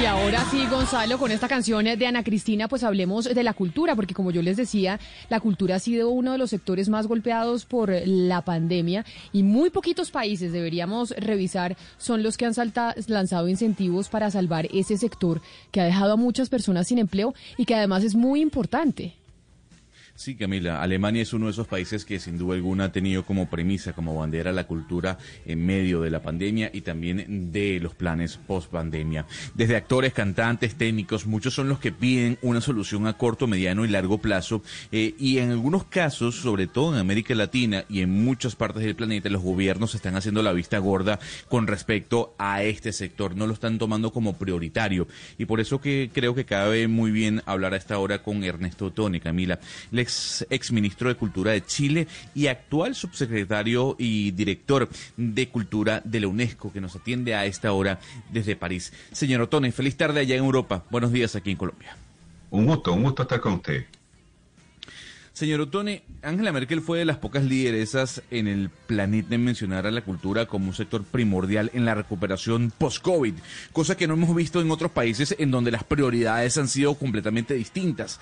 Y ahora sí, Gonzalo, con esta canción de Ana Cristina, pues hablemos de la cultura, porque como yo les decía, la cultura ha sido uno de los sectores más golpeados por la pandemia y muy poquitos países, deberíamos revisar, son los que han lanzado incentivos para salvar ese sector que ha dejado a muchas personas sin empleo y que además es muy importante. Sí, Camila, Alemania es uno de esos países que sin duda alguna ha tenido como premisa, como bandera la cultura en medio de la pandemia y también de los planes post pandemia. Desde actores, cantantes, técnicos, muchos son los que piden una solución a corto, mediano y largo plazo eh, y en algunos casos, sobre todo en América Latina y en muchas partes del planeta, los gobiernos están haciendo la vista gorda con respecto a este sector, no lo están tomando como prioritario y por eso que creo que cabe muy bien hablar a esta hora con Ernesto Tone, Camila ex, ministro de Cultura de Chile y actual subsecretario y director de Cultura de la UNESCO, que nos atiende a esta hora desde París. Señor Otone, feliz tarde allá en Europa. Buenos días aquí en Colombia. Un gusto, un gusto estar con usted. Señor Otone, Angela Merkel fue de las pocas lideresas en el planeta en mencionar a la cultura como un sector primordial en la recuperación post-COVID, cosa que no hemos visto en otros países en donde las prioridades han sido completamente distintas.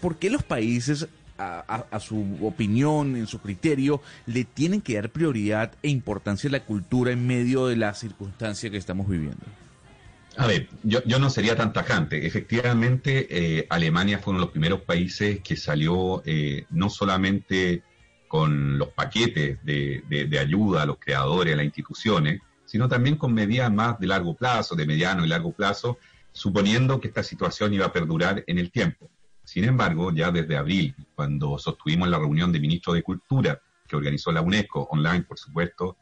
¿Por qué los países a, su opinión, en su criterio, le tienen que dar prioridad e importancia a la cultura en medio de la circunstancia que estamos viviendo? A ver, yo, no sería tan tajante. Efectivamente, eh, Alemania fue uno de los primeros países que salió eh, no solamente con los paquetes de, de, ayuda a los creadores, a las instituciones, sino también con medidas más de largo plazo, de mediano y largo plazo, suponiendo que esta situación iba a perdurar en el tiempo. Sin embargo, ya desde abril, cuando sostuvimos la reunión de ministros de Cultura que organizó la UNESCO, online por supuesto,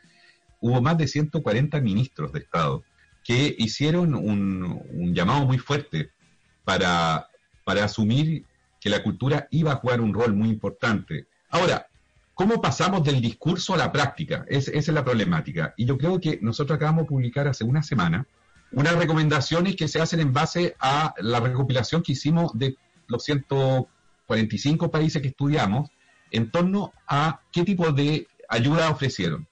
hubo más de 140 ministros de Estado que hicieron un, llamado muy fuerte para, para asumir que la cultura iba a jugar un rol muy importante. Ahora, ¿cómo pasamos del discurso a la práctica? esa es la problemática. Y yo creo que nosotros acabamos de publicar hace una semana unas recomendaciones que se hacen en base a la recopilación que hicimos de los 145 países que estudiamos en torno a qué tipo de ayuda ofrecieron.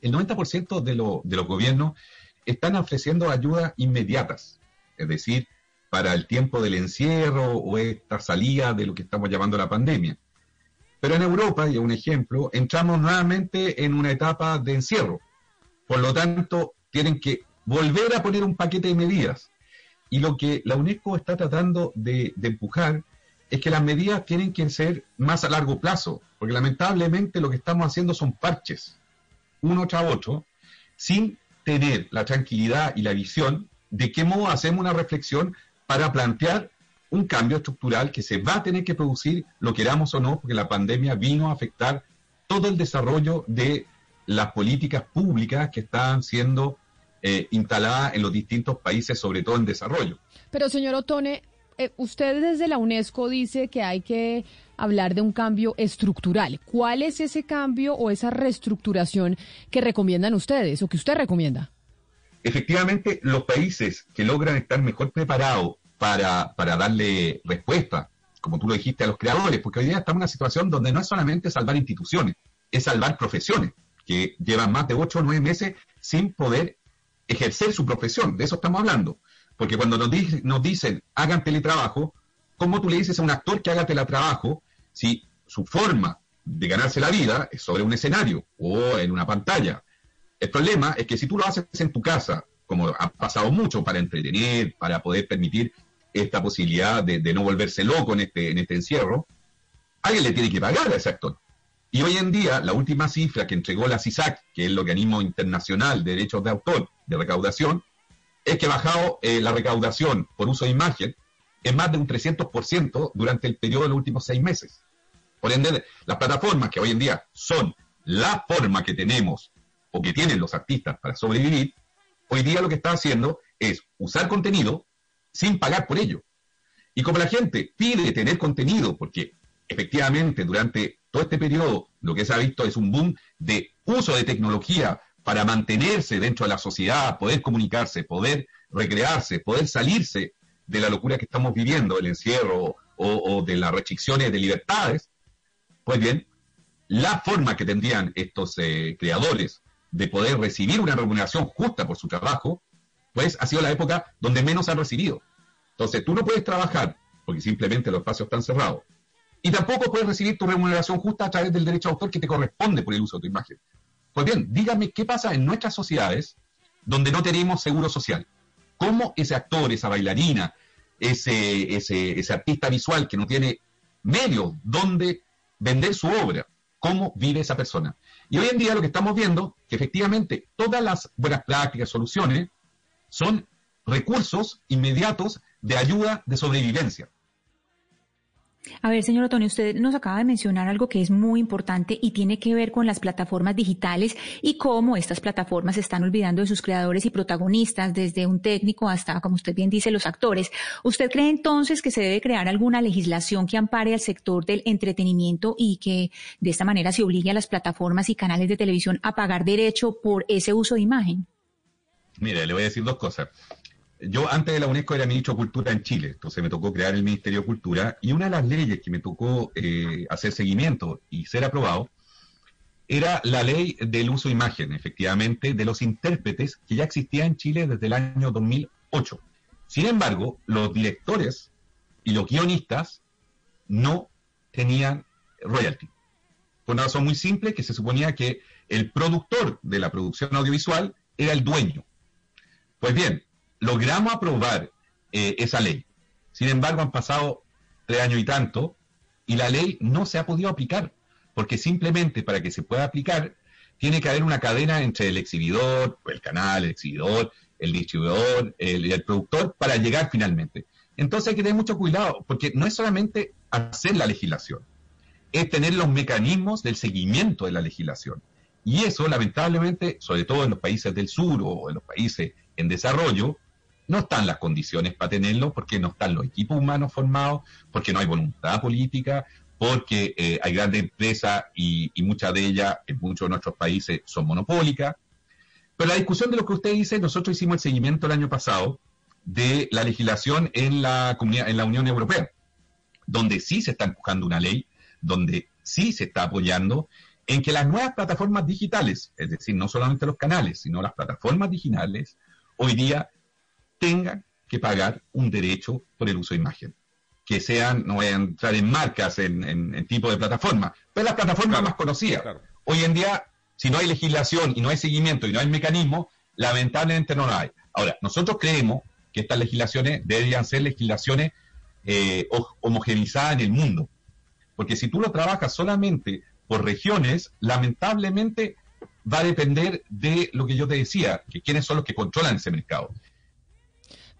El 90% de, de los gobiernos están ofreciendo ayudas inmediatas, es decir, para el tiempo del encierro o esta salida de lo que estamos llamando la pandemia. Pero en Europa, y un ejemplo, entramos nuevamente en una etapa de encierro. Por lo tanto, tienen que volver a poner un paquete de medidas. Y lo que la UNESCO está tratando de, empujar es que las medidas tienen que ser más a largo plazo, porque lamentablemente lo que estamos haciendo son parches, uno tras otro, sin tener la tranquilidad y la visión de qué modo hacemos una reflexión para plantear un cambio estructural que se va a tener que producir, lo queramos o no, porque la pandemia vino a afectar todo el desarrollo de las políticas públicas que están siendo eh, instalada en los distintos países, sobre todo en desarrollo. Pero señor Otone, eh, usted desde la UNESCO dice que hay que hablar de un cambio estructural. ¿Cuál es ese cambio o esa reestructuración que recomiendan ustedes o que usted recomienda? Efectivamente, los países que logran estar mejor preparados para, para darle respuesta, como tú lo dijiste, a los creadores, porque hoy día estamos en una situación donde no es solamente salvar instituciones, es salvar profesiones que llevan más de ocho o nueve meses sin poder ejercer su profesión, de eso estamos hablando. Porque cuando nos, nos dicen hagan teletrabajo, ¿cómo tú le dices a un actor que haga teletrabajo si su forma de ganarse la vida es sobre un escenario o en una pantalla? El problema es que si tú lo haces en tu casa, como ha pasado mucho para entretener, para poder permitir esta posibilidad de, no volverse loco en este, en este encierro, alguien le tiene que pagar a ese actor. Y hoy en día, la última cifra que entregó la CISAC, que es el organismo internacional de derechos de autor de recaudación, es que ha bajado eh, la recaudación por uso de imagen en más de un 300% durante el periodo de los últimos seis meses. Por ende, las plataformas que hoy en día son la forma que tenemos o que tienen los artistas para sobrevivir, hoy día lo que está haciendo es usar contenido sin pagar por ello. Y como la gente pide tener contenido, porque efectivamente durante todo este periodo lo que se ha visto es un boom de uso de tecnología para mantenerse dentro de la sociedad, poder comunicarse, poder recrearse, poder salirse de la locura que estamos viviendo, el encierro o, de las restricciones de libertades, pues bien, la forma que tendrían estos eh, creadores de poder recibir una remuneración justa por su trabajo, pues ha sido la época donde menos han recibido. Entonces, tú no puedes trabajar porque simplemente los espacios están cerrados. Y tampoco puedes recibir tu remuneración justa a través del derecho de autor que te corresponde por el uso de tu imagen. Pues bien, dígame qué pasa en nuestras sociedades donde no tenemos seguro social. ¿Cómo ese actor, esa bailarina, ese, ese, ese artista visual que no tiene medios donde vender su obra, cómo vive esa persona? Y hoy en día lo que estamos viendo, que efectivamente todas las buenas prácticas, soluciones, son recursos inmediatos de ayuda de sobrevivencia. A ver, señor Otonio, usted nos acaba de mencionar algo que es muy importante y tiene que ver con las plataformas digitales y cómo estas plataformas están olvidando de sus creadores y protagonistas, desde un técnico hasta, como usted bien dice, los actores. ¿Usted cree entonces que se debe crear alguna legislación que ampare al sector del entretenimiento y que de esta manera se obligue a las plataformas y canales de televisión a pagar derecho por ese uso de imagen? Mire, le voy a decir dos cosas yo antes de la UNESCO era ministro de Cultura en Chile, entonces me tocó crear el Ministerio de Cultura y una de las leyes que me tocó eh, hacer seguimiento y ser aprobado era la ley del uso de imagen, efectivamente, de los intérpretes que ya existía en Chile desde el año 2008. Sin embargo, los directores y los guionistas no tenían royalty. Por una razón muy simple, que se suponía que el productor de la producción audiovisual era el dueño. Pues bien, logramos aprobar eh, esa ley. Sin embargo, han pasado tres años y tanto y la ley no se ha podido aplicar, porque simplemente para que se pueda aplicar tiene que haber una cadena entre el exhibidor, el canal, el exhibidor, el distribuidor, el, el productor, para llegar finalmente. Entonces hay que tener mucho cuidado, porque no es solamente hacer la legislación, es tener los mecanismos del seguimiento de la legislación. Y eso, lamentablemente, sobre todo en los países del sur o en los países en desarrollo, no están las condiciones para tenerlo, porque no están los equipos humanos formados, porque no hay voluntad política, porque eh, hay grandes empresas y, muchas de ellas en muchos de nuestros países son monopólicas. Pero la discusión de lo que usted dice, nosotros hicimos el seguimiento el año pasado de la legislación en la, comunidad, en la Unión Europea, donde sí se está empujando una ley, donde sí se está apoyando en que las nuevas plataformas digitales, es decir, no solamente los canales, sino las plataformas digitales, hoy día tengan que pagar un derecho por el uso de imagen. Que sean, no voy a entrar en marcas, en, tipo de plataforma, pero las plataformas más conocidas. Hoy en día, si no hay legislación y no hay seguimiento y no hay mecanismo, lamentablemente no lo hay. Ahora, nosotros creemos que estas legislaciones deberían ser legislaciones eh, homogenizadas en el mundo. Porque si tú lo trabajas solamente por regiones, lamentablemente va a depender de lo que yo te decía, que quiénes son los que controlan ese mercado.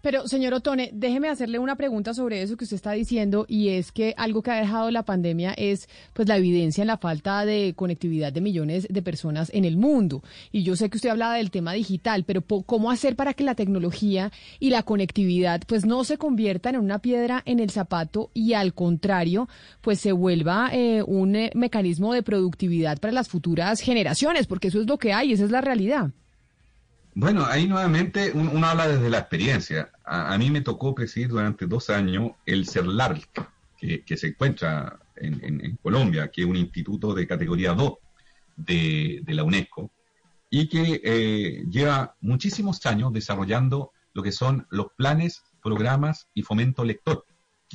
Pero, señor Otone, déjeme hacerle una pregunta sobre eso que usted está diciendo y es que algo que ha dejado la pandemia es pues la evidencia en la falta de conectividad de millones de personas en el mundo. Y yo sé que usted hablaba del tema digital, pero ¿cómo hacer para que la tecnología y la conectividad pues no se conviertan en una piedra en el zapato y al contrario pues se vuelva eh, un eh, mecanismo de productividad para las futuras generaciones? Porque eso es lo que hay, esa es la realidad. Bueno, ahí nuevamente uno, habla desde la experiencia. A, mí me tocó presidir durante dos años el CERLARC, que, se encuentra en, Colombia, que es un instituto de categoría 2 de, la UNESCO, y que eh, lleva muchísimos años desarrollando lo que son los planes, programas y fomento lector,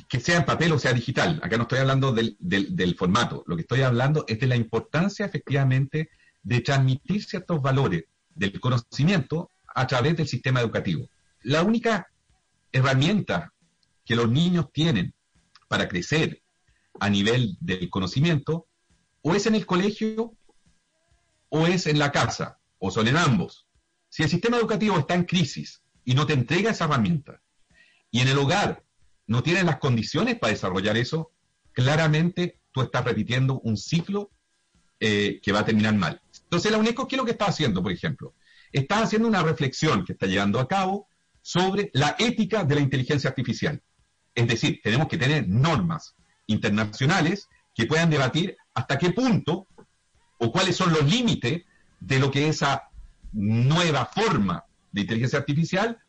que sea en papel o sea digital. Acá no estoy hablando del, del formato, lo que estoy hablando es de la importancia efectivamente de transmitir ciertos valores del conocimiento a través del sistema educativo. La única herramienta que los niños tienen para crecer a nivel del conocimiento o es en el colegio o es en la casa o son en ambos. Si el sistema educativo está en crisis y no te entrega esa herramienta y en el hogar no tienes las condiciones para desarrollar eso, claramente tú estás repitiendo un ciclo eh, que va a terminar mal. Entonces, la UNESCO, ¿qué es lo que está haciendo, por ejemplo? Está haciendo una reflexión que está llevando a cabo sobre la ética de la inteligencia artificial. Es decir, tenemos que tener normas internacionales que puedan debatir hasta qué punto o cuáles son los límites de lo que esa nueva forma de inteligencia artificial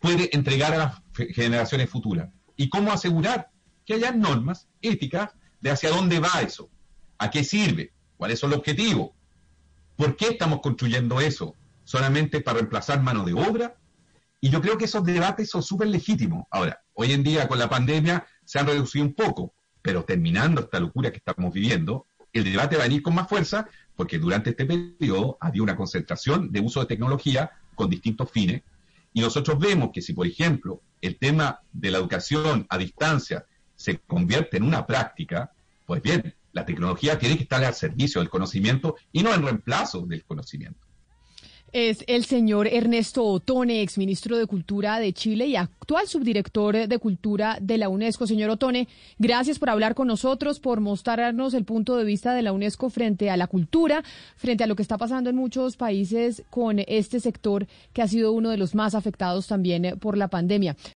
puede entregar a las generaciones futuras. Y cómo asegurar que haya normas éticas de hacia dónde va eso, a qué sirve, cuáles son los objetivos, ¿Por qué estamos construyendo eso? ¿Solamente para reemplazar mano de obra? Y yo creo que esos debates son súper legítimos. Ahora, hoy en día con la pandemia se han reducido un poco, pero terminando esta locura que estamos viviendo, el debate va a venir con más fuerza porque durante este periodo había una concentración de uso de tecnología con distintos fines. Y nosotros vemos que si, por ejemplo, el tema de la educación a distancia se convierte en una práctica, pues bien, la tecnología tiene que estar al servicio del conocimiento y no en reemplazo del conocimiento es el señor Ernesto Otone, exministro de Cultura de Chile y actual subdirector de Cultura de la UNESCO. Señor Otone, gracias por hablar con nosotros, por mostrarnos el punto de vista de la UNESCO frente a la cultura, frente a lo que está pasando en muchos países con este sector que ha sido uno de los más afectados también por la pandemia.